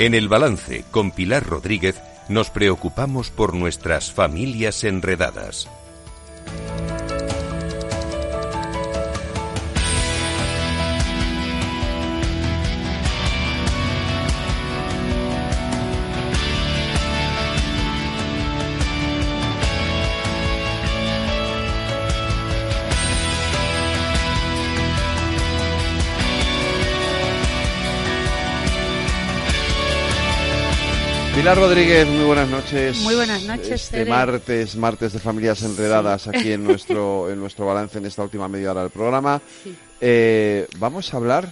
En el balance con Pilar Rodríguez nos preocupamos por nuestras familias enredadas. Pilar Rodríguez, muy buenas noches. Muy buenas noches. Este martes, martes de familias enredadas aquí en nuestro en nuestro balance en esta última media hora del programa. Eh, vamos a hablar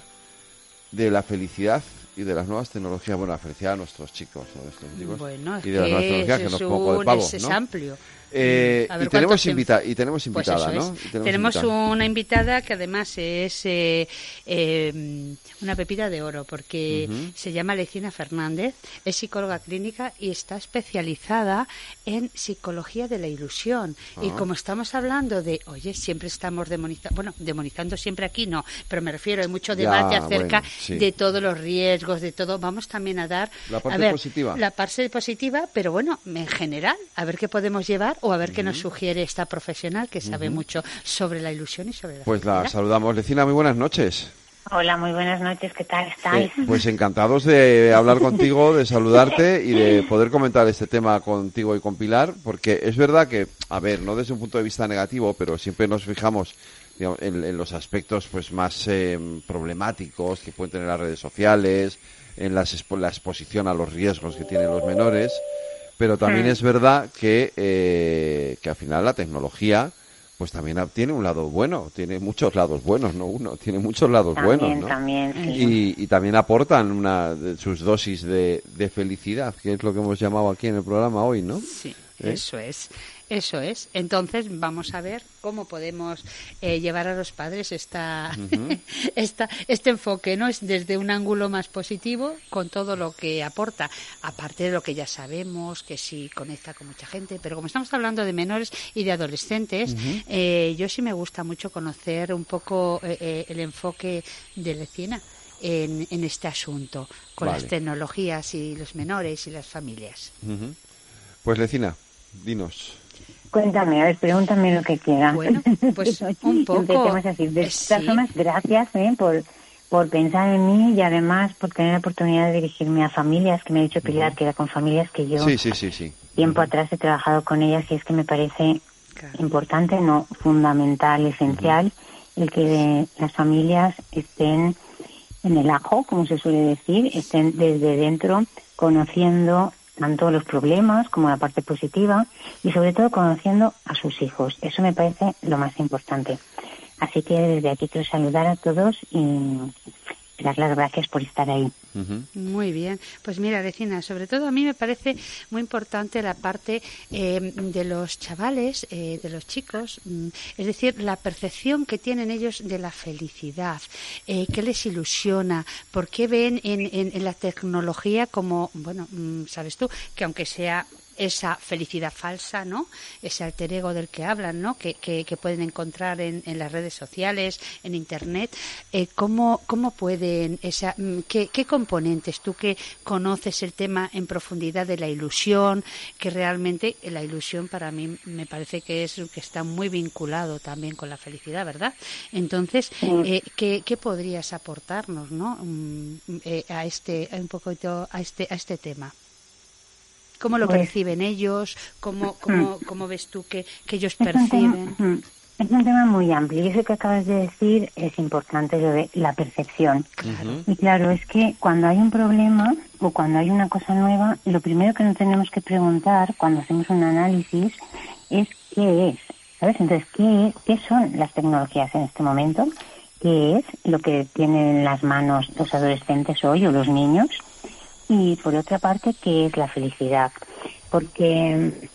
de la felicidad y de las nuevas tecnologías. Bueno, la felicidad a nuestros chicos, a nuestros chicos. Bueno, y de las nuevas tecnologías que nos de pavo, es, amplio. Eh, y, tenemos invita y tenemos pues invitada, ¿no? tenemos, una invitada que además es eh, eh, una pepita de oro porque se llama Lecina Fernández, es psicóloga clínica y está especializada en psicología de la ilusión. Y ah. como estamos hablando de, oye, siempre estamos demonizando, bueno, demonizando siempre aquí no, pero me refiero, hay mucho debate acerca de todos los riesgos, de todo. Vamos también a dar la parte positiva. La parte positiva, pero bueno, en general, a ver qué podemos llevar o a ver qué nos sugiere esta profesional que sabe mucho sobre la ilusión y sobre la Pues la saludamos. Lecina, muy buenas noches. Hola, muy buenas noches, ¿qué tal estáis? Eh, pues encantados de hablar contigo, de saludarte y de poder comentar este tema contigo y con Pilar, porque es verdad que, a ver, no desde un punto de vista negativo, pero siempre nos fijamos en, los aspectos pues más eh, problemáticos que pueden tener las redes sociales, en la exposición a los riesgos que tienen los menores, pero también es verdad que, eh, que al final la tecnología pues también tiene un lado bueno, tiene muchos lados buenos, no uno, tiene muchos lados buenos, ¿no? También, y, y, también aportan una de sus dosis de, de, felicidad, que es lo que hemos llamado aquí en el programa hoy, ¿no? Sí, ¿Eh? eso es. Eso es. Entonces vamos a ver cómo podemos eh, llevar a los padres esta, esta, este enfoque, ¿no? Es desde un ángulo más positivo con todo lo que aporta, aparte de lo que ya sabemos, que sí conecta con mucha gente, pero como estamos hablando de menores y de adolescentes, eh, yo sí me gusta mucho conocer un poco eh, el enfoque de Lecina. En, en este asunto, con las tecnologías y los menores y las familias. Pues Lecina, dinos. Cuéntame, a ver, pregúntame lo que quieras. Bueno, pues un poco. así. De eh, todas formas, gracias ¿eh? por, por pensar en mí y además por tener la oportunidad de dirigirme a familias, que me ha dicho Pilar, que era con familias que yo sí, sí, sí, sí. tiempo atrás he trabajado con ellas y es que me parece importante, no fundamental, esencial, el que las familias estén en el ajo, como se suele decir, estén desde dentro conociendo tanto los problemas como la parte positiva y sobre todo conociendo a sus hijos. Eso me parece lo más importante. Así que desde aquí quiero saludar a todos y dar las gracias por estar ahí. Muy bien. Pues mira, vecina, sobre todo a mí me parece muy importante la parte eh, de los chavales, eh, de los chicos, mm, es decir, la percepción que tienen ellos de la felicidad, eh, qué les ilusiona, por qué ven en, en, la tecnología como, bueno, mm, sabes tú, que aunque sea esa felicidad falsa, ¿no? Ese alter ego del que hablan, ¿no? Que, que, pueden encontrar en, en, las redes sociales, en Internet. Eh, ¿cómo, ¿Cómo pueden, esa, mm, qué, qué componentes, tú que conoces el tema en profundidad de la ilusión, que realmente la ilusión para mí me parece que es que está muy vinculado también con la felicidad, ¿verdad? Entonces, eh, ¿qué, ¿qué, podrías aportarnos, ¿no? Mm, eh, a este, un poquito a este, a este tema. ¿Cómo lo pues perciben ellos? ¿Cómo, cómo, cómo ves tú que, que ellos perciben? es un tema muy amplio y eso que acabas de decir es importante, lo de la percepción. Y claro, es que cuando hay un problema o cuando hay una cosa nueva, lo primero que nos tenemos que preguntar cuando hacemos un análisis es qué es. ¿Sabes? Entonces, ¿qué, ¿qué son las tecnologías en este momento? ¿Qué es lo que tienen en las manos los adolescentes hoy o los niños? Y por otra parte, ¿qué es la felicidad? Porque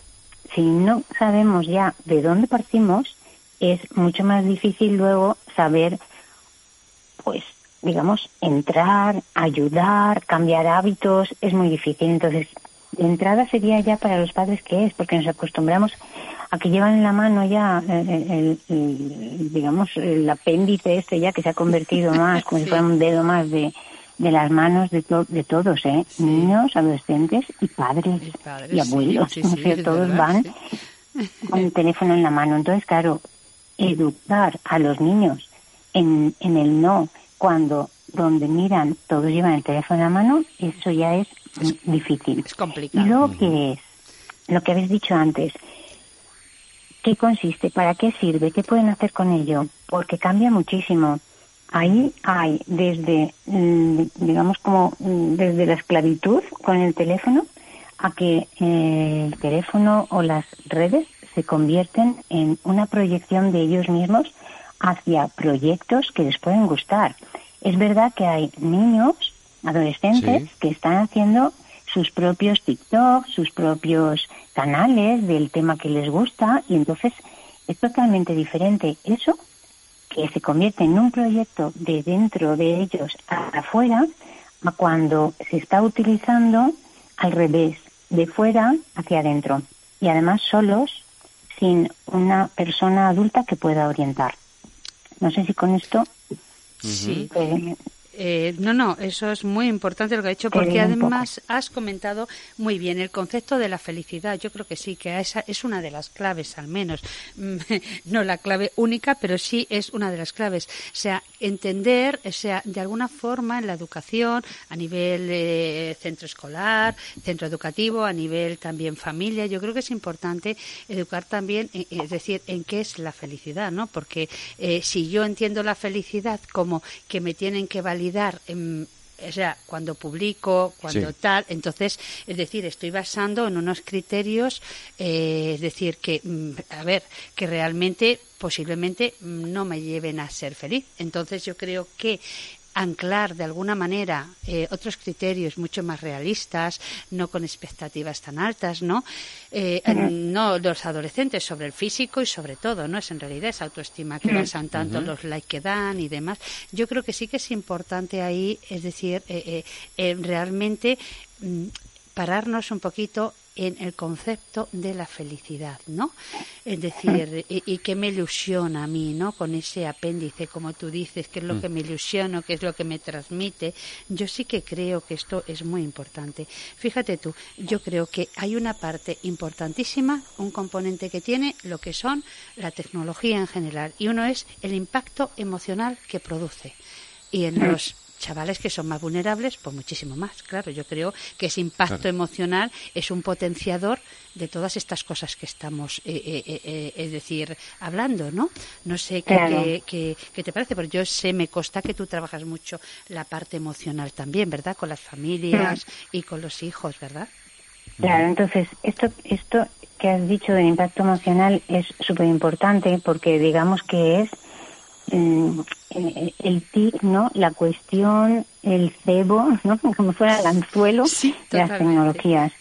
si no sabemos ya de dónde partimos, es mucho más difícil luego saber, pues, digamos, entrar, ayudar, cambiar hábitos, es muy difícil. Entonces, de entrada sería ya para los padres qué es, porque nos acostumbramos a que llevan en la mano ya el, digamos el apéndice este ya que se ha convertido más como si fuera un dedo más de, de las manos de, de todos, ¿eh? Niños, adolescentes y padres y, abuelos. todos van con el teléfono en la mano. Entonces, claro, educar a los niños en, en el no, cuando donde miran todos llevan el teléfono en la mano, eso ya es, difícil. Es complicado. Y luego, ¿qué es? Lo que habéis dicho antes. ¿Qué consiste? ¿Para qué sirve? ¿Qué pueden hacer con ello? Porque cambia muchísimo. Ahí hay desde, mm, digamos como mm, desde la esclavitud con el teléfono a que eh, el teléfono o las redes se convierten en una proyección de ellos mismos hacia proyectos que les pueden gustar. Es verdad que hay niños, adolescentes, que están haciendo sus propios TikTok, sus propios canales del tema que les gusta y entonces es totalmente diferente eso que se convierte en un proyecto de dentro de ellos afuera a cuando se está utilizando al revés, de fuera hacia adentro y además solos sin una persona adulta que pueda orientar. No sé si con esto Sí. Eh, no, no, eso es muy importante lo que ha dicho, porque además has comentado muy bien el concepto de la felicidad. Yo creo que sí, que esa es una de las claves, al menos. no la clave única, pero sí es una de las claves. O sea, entender, o sea, de alguna forma en la educación, a nivel eh, centro escolar, centro educativo, a nivel también familia, yo creo que es importante educar también, eh, es decir, en qué es la felicidad, ¿no? Porque si yo entiendo la felicidad como que me tienen que validar o sea, cuando publico, cuando tal, entonces, es decir, estoy basando en unos criterios, eh, es decir, que, mm, a ver, que realmente posiblemente no me lleven a ser feliz. Entonces, yo creo que anclar de alguna manera eh, otros criterios mucho más realistas, no con expectativas tan altas, ¿no? Eh, no los adolescentes sobre el físico y sobre todo, ¿no? Es en realidad esa autoestima que basan tanto los likes que dan y demás. Yo creo que sí que es importante ahí, es decir, eh, realmente mm, pararnos un poquito en el concepto de la felicidad, ¿no? Es decir, y, que me ilusiona a mí, ¿no? Con ese apéndice, como tú dices, qué es lo que me ilusiona, qué es lo que me transmite. Yo sí que creo que esto es muy importante. Fíjate tú, yo creo que hay una parte importantísima, un componente que tiene lo que son la tecnología en general, y uno es el impacto emocional que produce. Y en los chavales que son más vulnerables, pues muchísimo más. Claro, yo creo que ese impacto emocional es un potenciador de todas estas cosas que estamos, eh, eh, eh, es decir, hablando, ¿no? No sé qué, qué, te parece, pero yo sé, me consta que tú trabajas mucho la parte emocional también, ¿verdad? Con las familias y con los hijos, ¿verdad? Claro, entonces, esto, esto que has dicho del impacto emocional es súper importante porque digamos que es el TIC, ¿no? La cuestión, el cebo, ¿no? Como fuera el anzuelo de las tecnologías.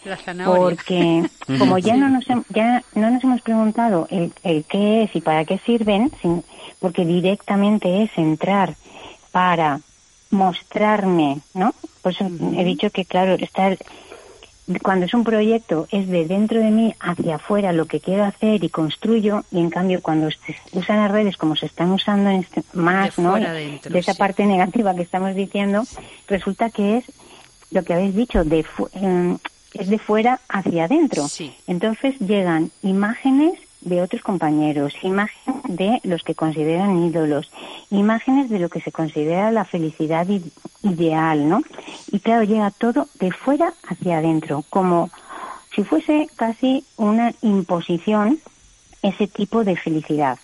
Porque como ya no nos ya no nos hemos preguntado el, el qué es y para qué sirven, porque directamente es entrar para mostrarme, ¿no? Pues he dicho que claro, está cuando es un proyecto es de dentro de mí hacia afuera lo que quiero hacer y construyo y en cambio cuando se usan las redes como se están usando en este, más de, ¿no? de esa parte negativa que estamos diciendo resulta que es lo que habéis dicho de em, es de fuera hacia adentro. Entonces llegan imágenes de otros compañeros, imágenes de los que consideran ídolos, imágenes de lo que se considera la felicidad ideal, ¿no? Y claro, llega todo de fuera hacia adentro, como si fuese casi una imposición ese tipo de felicidad.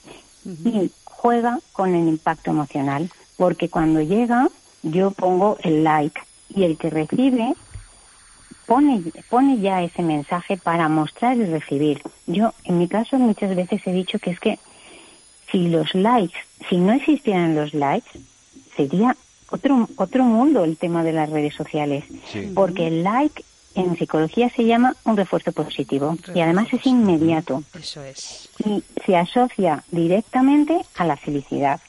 Y juega con el impacto emocional, porque cuando llega yo pongo el like y el que recibe pone, pone ya ese mensaje para mostrar y recibir. Yo, en mi caso, muchas veces he dicho que es que si los likes, si no existieran los likes, sería otro, otro mundo el tema de las redes sociales. Porque el like en psicología se llama un refuerzo positivo y además es inmediato. Eso es. Y se asocia directamente a la felicidad.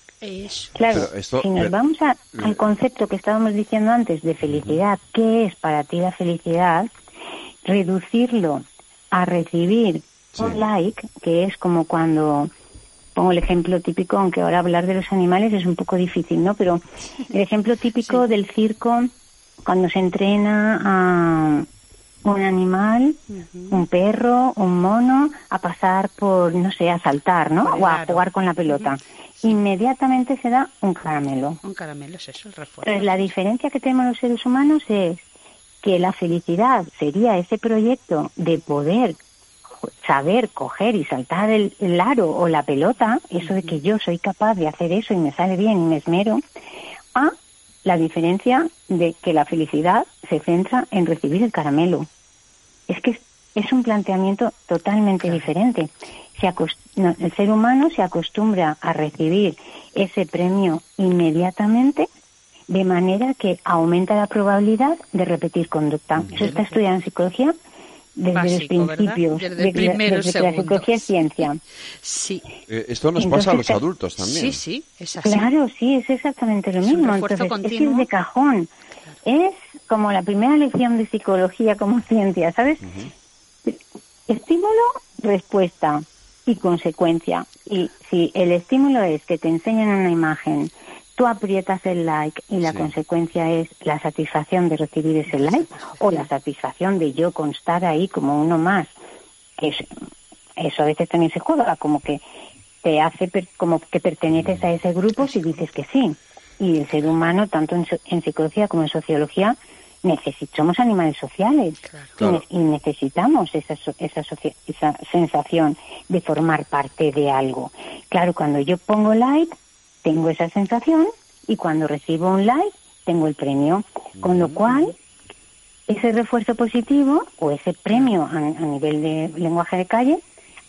Claro, si nos vamos al concepto que estábamos diciendo antes de felicidad, ¿qué es para ti la felicidad? Reducirlo a recibir un like, que es como cuando pongo el ejemplo típico, aunque ahora hablar de los animales es un poco difícil, ¿no? Pero el ejemplo típico del circo, cuando se entrena a un animal, un perro, un mono, a pasar por, no sé, a saltar, ¿no? O a jugar con la pelota. Inmediatamente se da un caramelo. Un caramelo es eso, el refuerzo. Entonces, la diferencia que tenemos los seres humanos es que la felicidad sería ese proyecto de poder saber coger y saltar el, el aro o la pelota, eso de que yo soy capaz de hacer eso y me sale bien y me esmero, a la diferencia de que la felicidad se centra en recibir el caramelo. Es que es, un planteamiento totalmente diferente. Se acost- no, el ser humano se acostumbra a recibir ese premio inmediatamente de manera que aumenta la probabilidad de repetir conducta. Eso está estudiado en psicología desde Básico, los ¿verdad? principios, Desde de que la- primeros desde que la psicología es ciencia. Sí, Eh, esto nos Entonces, pasa a los adultos también. sí, sí, es así. Claro, sí, es exactamente lo Es un mismo. refuerzo Entonces, es continuo. ir de cajón. Es como la primera lección de psicología como ciencia, ¿sabes? Estímulo, respuesta y consecuencia. Y si el estímulo es que te enseñan una imagen, tú aprietas el like y la Sí. consecuencia es la satisfacción de recibir ese like o la satisfacción de yo constar ahí como uno más. Que es- eso a veces también se juega, como que te hace per- como que perteneces a ese grupo si dices que sí. Y el ser humano, tanto en, en psicología como en sociología, necesi- somos animales sociales y Claro. ne- y, necesitamos esa, so- esa, esa sensación de formar parte de algo. Claro, cuando yo pongo like, tengo esa sensación y cuando recibo un like, tengo el premio. Con lo cual, ese refuerzo positivo o ese premio a, a nivel de lenguaje de calle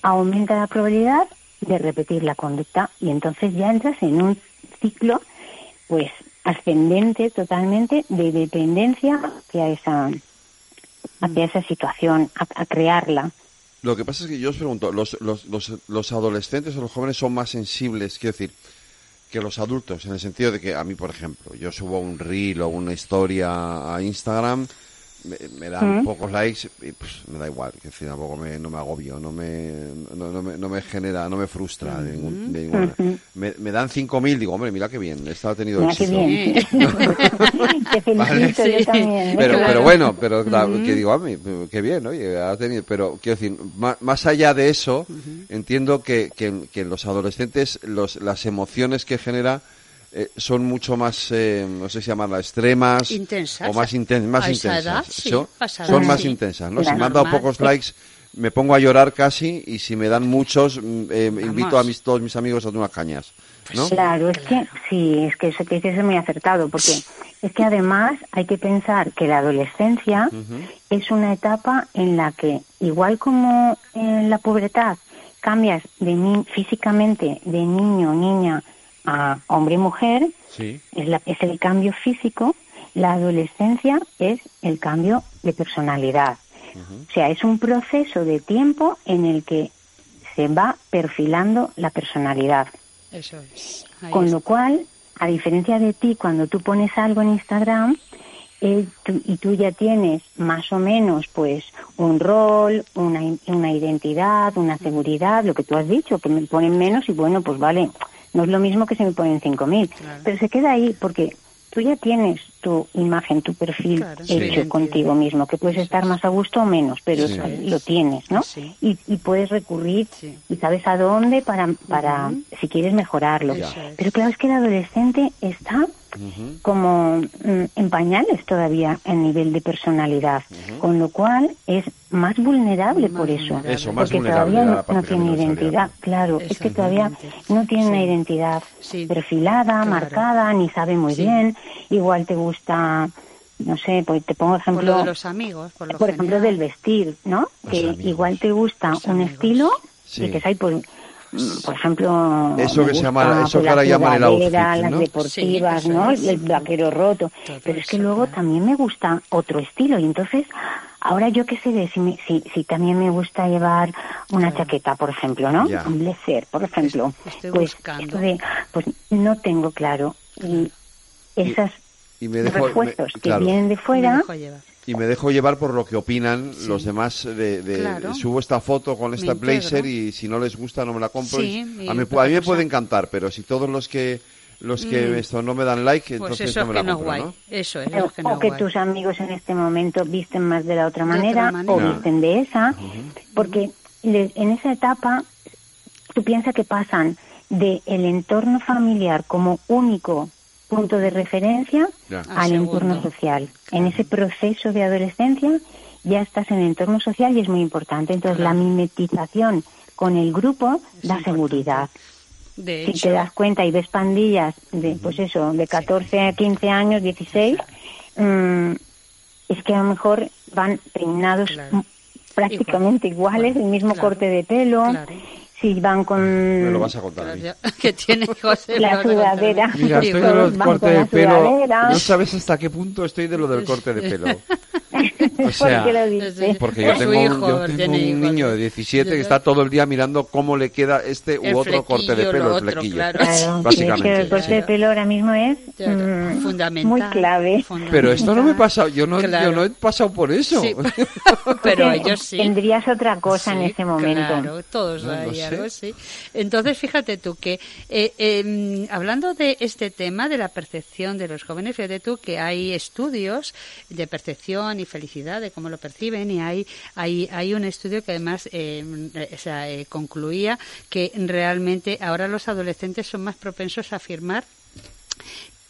aumenta la probabilidad de repetir la conducta y entonces ya entras en un ciclo pues ascendente totalmente de dependencia hacia esa hacia esa situación a, a crearla. Lo que pasa es que yo os pregunto, ¿los, los, los, los adolescentes o los jóvenes son más sensibles, quiero decir, que los adultos? En el sentido de que a mí, por ejemplo, yo subo un reel o una historia a Instagram, me, me dan ¿Mm? pocos likes y pues me da igual, que decir, tampoco me, no me agobio, no me, no, no me, no me genera, no me frustra de, ningún, de ninguna me, me dan 5.000, digo, hombre, mira qué bien, esta ha tenido Mira qué éxito. bien te felicito Vale. yo Sí. también Pero, Claro. pero bueno, pero la- que digo, a mí, qué bien, oye, ha tenido, pero quiero decir, ma- más, allá de eso, entiendo que, que, que los adolescentes, los, las emociones que genera eh, son mucho más, eh, no sé si llamarlas extremas, Intensas. o más, inten- más A esa intensas. edad, sí, Son- más sí. intensas, ¿no? Claro. Si me han dado Normal. pocos likes, me pongo a llorar casi, y si me dan muchos, mm, eh, invito a mis, todos mis amigos a unas cañas, ¿no? Claro, es que sí, es que eso que dices es muy acertado, porque es que además hay que pensar que la adolescencia es una etapa en la que, igual como en la pubertad, cambias de ni- físicamente de niño o niña a hombre y mujer, Sí. es, la- es el cambio físico, la adolescencia es el cambio de personalidad. O sea, es un proceso de tiempo en el que se va perfilando la personalidad. Eso es. Ahí Con está. lo cual, a diferencia de ti, cuando tú pones algo en Instagram eh, tú- y tú ya tienes más o menos pues un rol, una, una identidad, una seguridad, lo que tú has dicho, que me ponen menos y bueno, pues vale, no es lo mismo que si me ponen 5.000, Claro. pero se queda ahí porque tú ya tienes tu imagen, tu perfil Claro, hecho contigo mismo, que puedes estar más a gusto o menos, pero Sí. lo tienes, ¿no? Sí. Y, y puedes recurrir Sí. y sabes a dónde para, para si quieres mejorarlo. Pero claro, es que el adolescente está como mm, en pañales todavía en nivel de personalidad, con lo cual es más vulnerable Más por eso. vulnerable. Eso, más porque vulnerable todavía no, tiene identidad, claro, es que todavía no tiene una identidad Sí. perfilada, Claro. marcada, ni sabe muy Sí. bien, igual te gusta, no sé, pues te pongo Por ejemplo, lo de los amigos, por lo por ejemplo, del vestir, ¿no? Los que amigos. igual te gusta Los un amigos. estilo Sí. y que hay por, mm, por ejemplo, Eso que se llama- eso que ahora la llaman el outfit, las ¿no? deportivas, Sí, eso ¿no? El vaquero roto. Todo Pero es que eso, luego claro. también me gusta otro estilo y entonces ahora yo qué sé de si, me- si, si también me gusta llevar una chaqueta, por ejemplo, ¿no? Ya. Un blazer, por ejemplo. Estoy pues esto de, pues no tengo claro y esas Y me dejo, refuerzos me- que vienen de Me fuera dejo llevar. Y me dejo llevar por lo que opinan los demás de, de- Claro. subo esta foto con esta blazer y si no les gusta no me la compro Sí, y y a, mí, a mí me puede encantar pero si todos los que los que Mm. esto no me dan like Pues entonces eso no me que la no compro guay. ¿no? Eso es, O, que no o que guay. tus amigos en este momento visten más de la otra De otra manera, o visten de esa, porque le- en esa etapa tú piensas que pasan de el entorno familiar como único punto de referencia Ya. Al entorno social. En ese proceso de adolescencia ya estás en el entorno social y es muy importante. Entonces Claro. la mimetización con el grupo Es da importante. seguridad. De Si hecho, te das cuenta y ves pandillas de, pues eso, de 14 a 15 años, 16, mm, es que a lo mejor van peinados Claro. prácticamente iguales, el mismo Claro. corte de pelo, Claro. Si van con me lo vas a contar a mí. Que tiene José La sudadera. Mira, estoy de los cortes de pelo. No sabes hasta qué punto estoy de lo del corte de pelo. O sea, ¿Por qué lo dices? Porque Por yo tengo, un, hijo, yo tengo un niño de 17 que está todo el día mirando cómo le queda este u otro corte de pelo, lo el flequillo. claro. Claro, Básicamente, es que el corte sí. de pelo ahora mismo es Claro, mm, fundamental. muy clave. fundamental. Pero esto no me pasa, yo no, Claro. yo no he pasado por eso. Sí, pero ellos sí. Tendrías otra cosa en Sí, ese momento. Claro, todos No, no sé. Sí. Entonces, fíjate tú que, eh, eh, hablando de este tema de la percepción de los jóvenes, fíjate tú que hay estudios de percepción y felicidad, de cómo lo perciben, y hay, hay, hay un estudio que además eh, eh, o sea, concluía que realmente ahora los adolescentes son más propensos a afirmar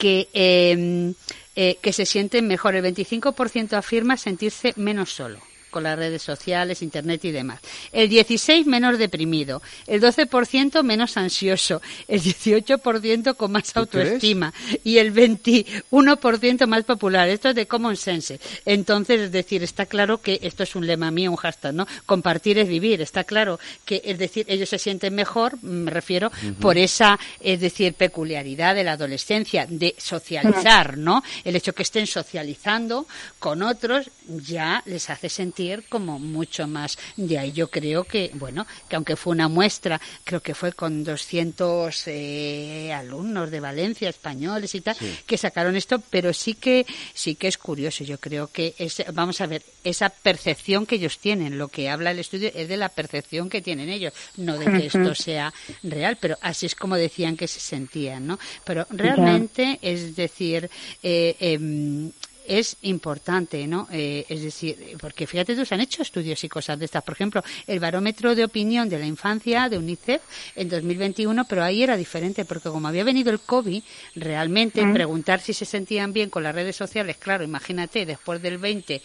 que, eh, eh, que se sienten mejor. El 25% afirma sentirse menos solo con las redes sociales, internet y demás. El 16 menos deprimido, el 12% menos ansioso, el 18% con más ¿Tú autoestima y el 21% más popular. Esto es de Common Sense. Entonces, es decir, está claro que esto es un lema mío, un hashtag, ¿no? Compartir es vivir. Está claro que, es decir, ellos se sienten mejor, me refiero, por esa, es decir, peculiaridad de la adolescencia, de socializar, ¿no? El hecho que estén socializando con otros ya les hace sentir como mucho más. De ahí yo creo que, bueno, que aunque fue una muestra, creo que fue con 200 eh, alumnos de Valencia, españoles y tal, que sacaron esto, pero sí que, sí que es curioso. Yo creo que es, vamos a ver, esa percepción que ellos tienen, lo que habla el estudio es de la percepción que tienen ellos, no de que esto sea real, pero así es como decían que se sentían, ¿no? Pero realmente, es decir, eh, em, es importante, ¿no? Eh, es decir, porque fíjate tú, se han hecho estudios y cosas de estas. Por ejemplo, el barómetro de opinión de la infancia de UNICEF en 2021, pero ahí era diferente, porque como había venido el COVID, realmente preguntar si se sentían bien con las redes sociales, claro, imagínate, después del 20,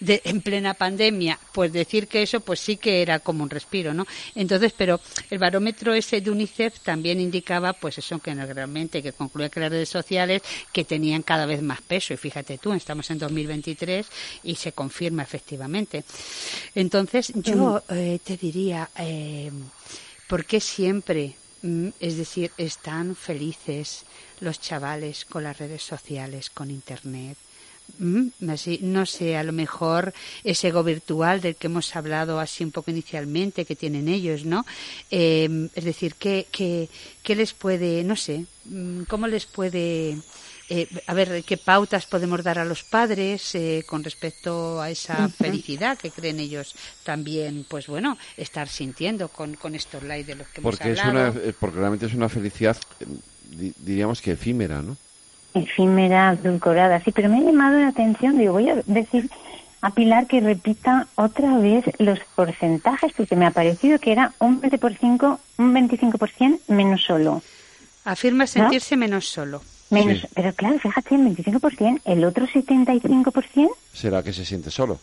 de, en plena pandemia, pues decir que eso, pues sí que era como un respiro, ¿no? Entonces, pero el barómetro ese de UNICEF también indicaba, pues eso, que realmente, que concluía que las redes sociales que tenían cada vez más peso, y fíjate estamos en 2023 y se confirma efectivamente. Entonces, yo eh, te diría, eh, ¿por qué siempre, mm, es decir, están felices los chavales con las redes sociales, con Internet? Mm, así, no sé, a lo mejor ese ego virtual del que hemos hablado así un poco inicialmente que tienen ellos, ¿no? Eh, es decir, ¿qué, qué, qué les puede, no sé, mm, cómo les puede, eh, a ver, qué pautas podemos dar a los padres eh, con respecto a esa felicidad que creen ellos también, pues bueno, estar sintiendo con, con estos likes de los que Porque, hemos es una, eh, porque realmente es una felicidad, di- diríamos que efímera, ¿no? efímera, adulcorada, sí, pero me ha llamado la atención, digo, voy a decir a Pilar que repita otra vez los porcentajes, porque me ha parecido que era un 20%, un 25% menos solo. Afirma sentirse menos solo. Menos, Sí. Pero claro, fíjate, el 25%, el otro 75%, Será que se siente solo.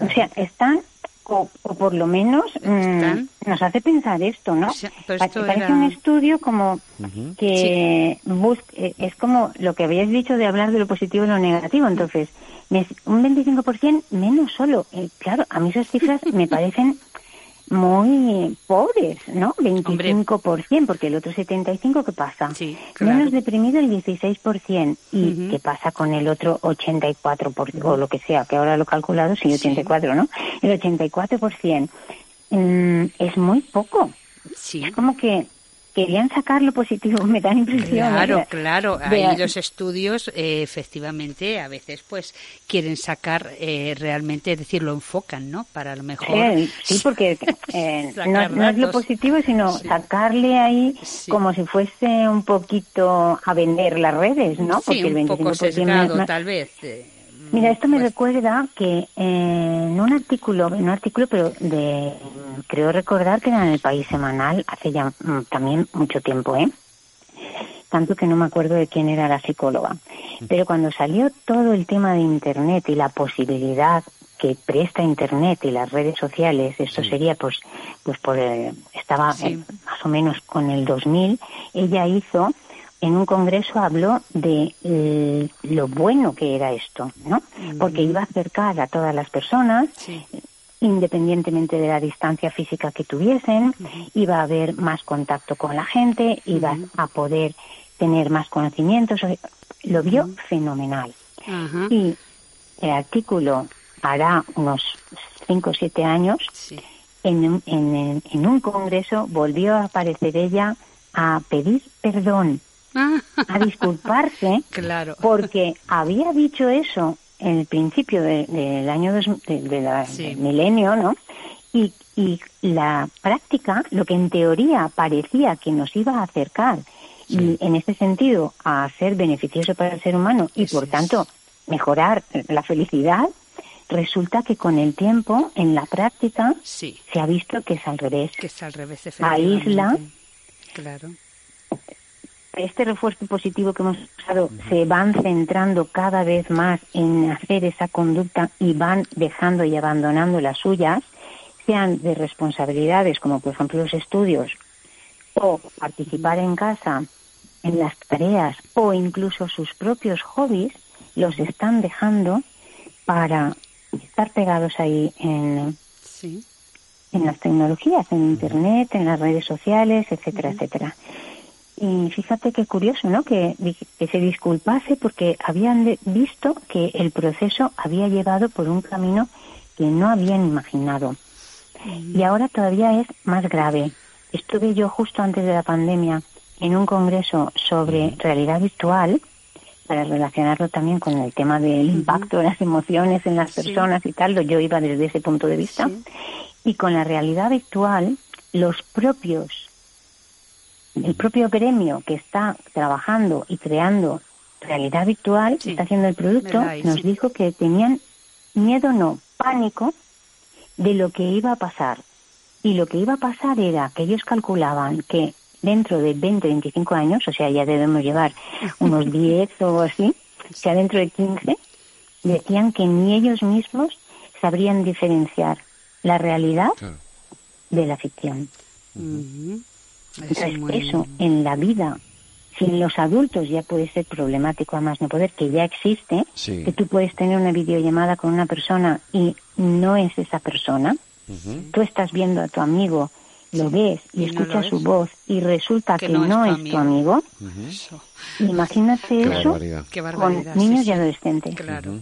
o sea, están, o, o por lo menos mm, nos hace pensar esto, ¿no? O sea, esto Parece era- un estudio como que bus- eh, es como lo que habíais dicho de hablar de lo positivo y lo negativo. Entonces, un 25% menos solo. Eh, claro, a mí esas cifras me parecen muy pobres, ¿no? 25%, porque el otro 75% ¿qué pasa? Sí, claro. Menos deprimido el 16%. ¿Y qué pasa con el otro 84%? O lo que sea, que ahora lo he calculado, sí, 84, ¿no? El 84% mm, es muy poco. Sí. Es como que querían sacar lo positivo, me da impresión. Claro, claro. Ahí los estudios, eh, efectivamente, a veces pues quieren sacar eh, realmente, es decir, lo enfocan, ¿no? Para lo mejor. sí, porque eh, no, es lo positivo, sino sacarle ahí como si fuese un poquito a vender las redes, ¿no? Porque sí, un poco sesgado, tal vez. Mira, esto me pues recuerda que en un artículo, en un artículo, pero de, creo recordar que era en el País Semanal hace ya mm, también mucho tiempo, ¿eh? Tanto que no me acuerdo de quién era la psicóloga. Pero cuando salió todo el tema de Internet y la posibilidad que presta Internet y las redes sociales, esto sería pues, pues por, estaba más o menos con el 2000, ella hizo en un congreso habló de eh, lo bueno que era esto, ¿no? Porque iba a acercar a todas las personas, independientemente de la distancia física que tuviesen, iba a haber más contacto con la gente, iba a poder tener más conocimientos. Lo vio fenomenal. Y el artículo hará unos 5 o 7 años, en, en, en un congreso volvió a aparecer ella a pedir perdón a disculparse claro. porque había dicho eso en el principio del año del milenio, ¿no? Y, y la práctica, lo que en teoría parecía que nos iba a acercar y en este sentido a ser beneficioso para el ser humano y por tanto mejorar la felicidad, resulta que con el tiempo, en la práctica, se ha visto que es al revés. Que es al revés, Aísla, claro este refuerzo positivo que hemos usado se van centrando cada vez más en hacer esa conducta y van dejando y abandonando las suyas, sean de responsabilidades como por ejemplo los estudios o participar en casa en las tareas o incluso sus propios hobbies, los están dejando para estar pegados ahí en, en las tecnologías, en Internet, en las redes sociales, etcétera, etcétera. Y fíjate qué curioso, ¿no? Que, que se disculpase porque habían visto que el proceso había llevado por un camino que no habían imaginado. Y ahora todavía es más grave. Estuve yo justo antes de la pandemia en un congreso sobre realidad virtual para relacionarlo también con el tema del impacto de las emociones en las personas y tal. Yo iba desde ese punto de vista. Y con la realidad virtual, los propios el propio gremio que está trabajando y creando realidad virtual, está haciendo el producto, nos dijo que tenían miedo, no, pánico de lo que iba a pasar. Y lo que iba a pasar era que ellos calculaban que dentro de 20, 25 años, o sea, ya debemos llevar unos 10 o así, o sea, dentro de 15, decían que ni ellos mismos sabrían diferenciar la realidad de la ficción. Entonces, eso en la vida, si en los adultos ya puede ser problemático, además no poder, que ya existe, que tú puedes tener una videollamada con una persona y no es esa persona, tú estás viendo a tu amigo, lo ves y, escuchas su voz y resulta que, no, es, tu amigo, imagínate eso con niños y adolescentes. Claro,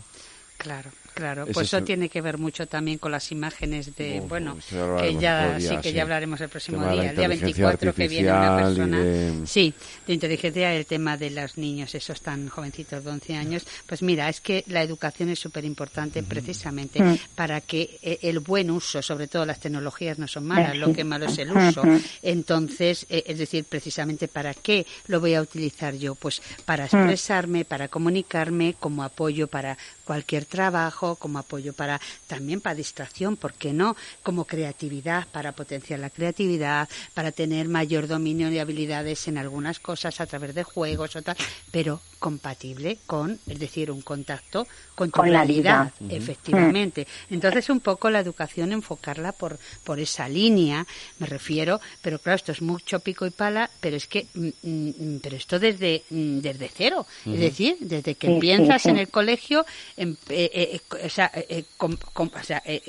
claro. Claro, pues eso tiene que ver mucho también con las imágenes de, bueno, que ya sí que ya hablaremos el próximo día, el día 24 que viene una persona, sí, de inteligencia, el tema de los niños, esos tan jovencitos de 11 años, pues mira, es que la educación es súper importante precisamente mm. para que eh, el buen uso, sobre todo las tecnologías no son malas, lo que malo es el uso, entonces, eh, es decir, precisamente para qué lo voy a utilizar yo, pues para mm. expresarme, para comunicarme, como apoyo para cualquier trabajo, como apoyo para también para distracción, ¿por qué no? Como creatividad, para potenciar la creatividad, para tener mayor dominio y habilidades en algunas cosas a través de juegos o tal, pero compatible con, es decir, un contacto con tu realidad, efectivamente. Entonces, un poco la educación enfocarla por, por esa línea, me refiero, pero claro, esto es mucho pico y pala, pero es que, mm, mm, pero esto desde, mm, desde cero, es decir, desde que piensas en el colegio, eh, eh, o sea, eh,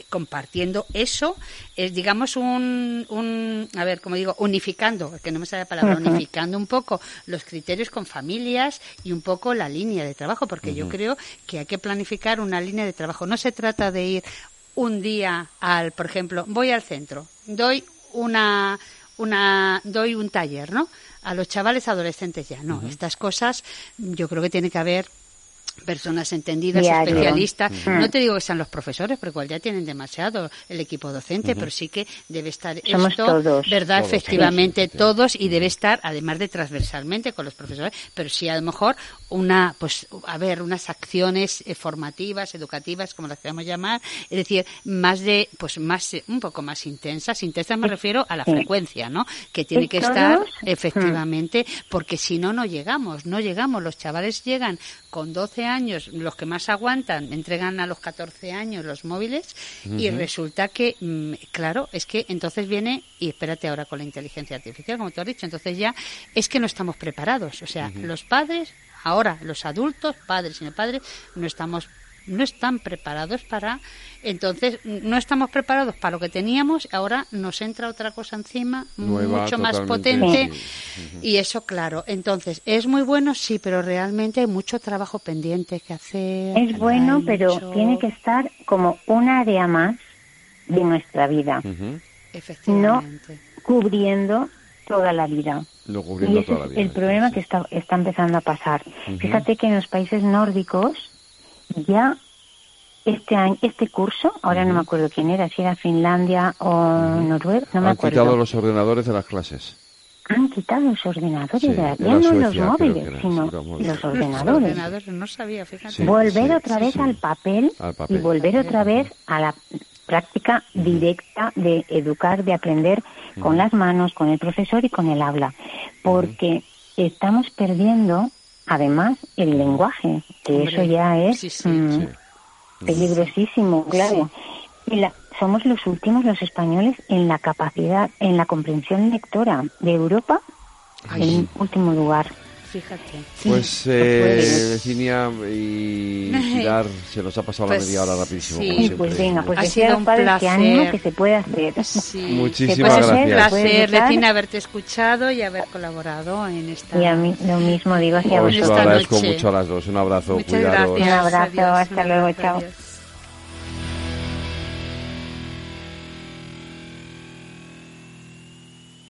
compartiendo eso, es digamos un, un, a ver, como digo, unificando, que no me sale la palabra, unificando un poco los criterios con familias y un poco la línea de trabajo, porque yo creo que hay que planificar una línea de trabajo. No se trata de ir un día al, por ejemplo, voy al centro, doy una una doy un taller, ¿no? A los chavales adolescentes ya, no. Estas cosas yo creo que tiene que haber personas entendidas, Diario. especialistas. Mm. No te digo que sean los profesores, porque igual ya tienen demasiado el equipo docente, pero sí que debe estar Somos esto, todos. ¿verdad? Todos, Efectivamente, sí, sí, sí. todos y debe estar, además de transversalmente con los profesores, pero sí a lo mejor una, pues, a ver, unas acciones eh, formativas, educativas, como las queramos llamar, es decir, más de, pues más, eh, un poco más intensas. Intensas me refiero a la Sí. frecuencia, ¿no? Que tiene ¿Y que todos? estar efectivamente, porque si no, no llegamos, no llegamos. Los chavales llegan con 12 años, los que más aguantan, entregan a los 14 años los móviles y resulta que, mm, claro, es que entonces viene, y espérate ahora con la inteligencia artificial, como tú has dicho, entonces ya es que no estamos preparados. O sea, los padres, ahora los adultos, padres y no padres, no estamos no están preparados para entonces no estamos preparados para lo que teníamos ahora nos entra otra cosa encima Nueva, mucho más potente sí. y eso claro entonces es muy bueno sí pero realmente hay mucho trabajo pendiente que hacer Es bueno, pero tiene que estar como un área más de nuestra vida, efectivamente cubriendo toda la vida. Lo Y cubriendo ese toda la es vida. el problema sí. que está, está empezando a pasar. Fíjate que en los países nórdicos ya este año, este curso, ahora no me acuerdo quién era, si era Finlandia o Noruega, no me Han acuerdo. quitado los ordenadores de las clases. Han quitado los ordenadores, Sí, ¿verdad? era ya no Suecia, los móviles, era, sino los ordenadores. no sabía fíjate Sí. volver otra vez sí. al papel, Al papel. y volver otra vez a la práctica directa de educar, de aprender con las manos, con el profesor y con el habla, porque estamos perdiendo además el lenguaje, que Hombre, eso ya es sí, sí. mm, Sí. peligrosísimo, claro. Y la- somos los últimos, los españoles, en la capacidad, en la comprensión lectora de Europa, en último lugar. Fíjate Pues, eh. Virginia y Pilar, se nos ha pasado Pues, la media hora rapidísimo. sí. como pues venga, pues Ha decía sido un placer. que se puede hacer. Sí. Muchísimas hacer, gracias. puede placer, votar. Lecina, haberte escuchado y haber colaborado en esta. Y a mí lo mismo digo hacia Os vosotros. agradezco noche. mucho a las dos. Un abrazo, Muchas cuidaros. gracias. Un abrazo, Adiós, hasta un luego, abrazo, chao. adiós.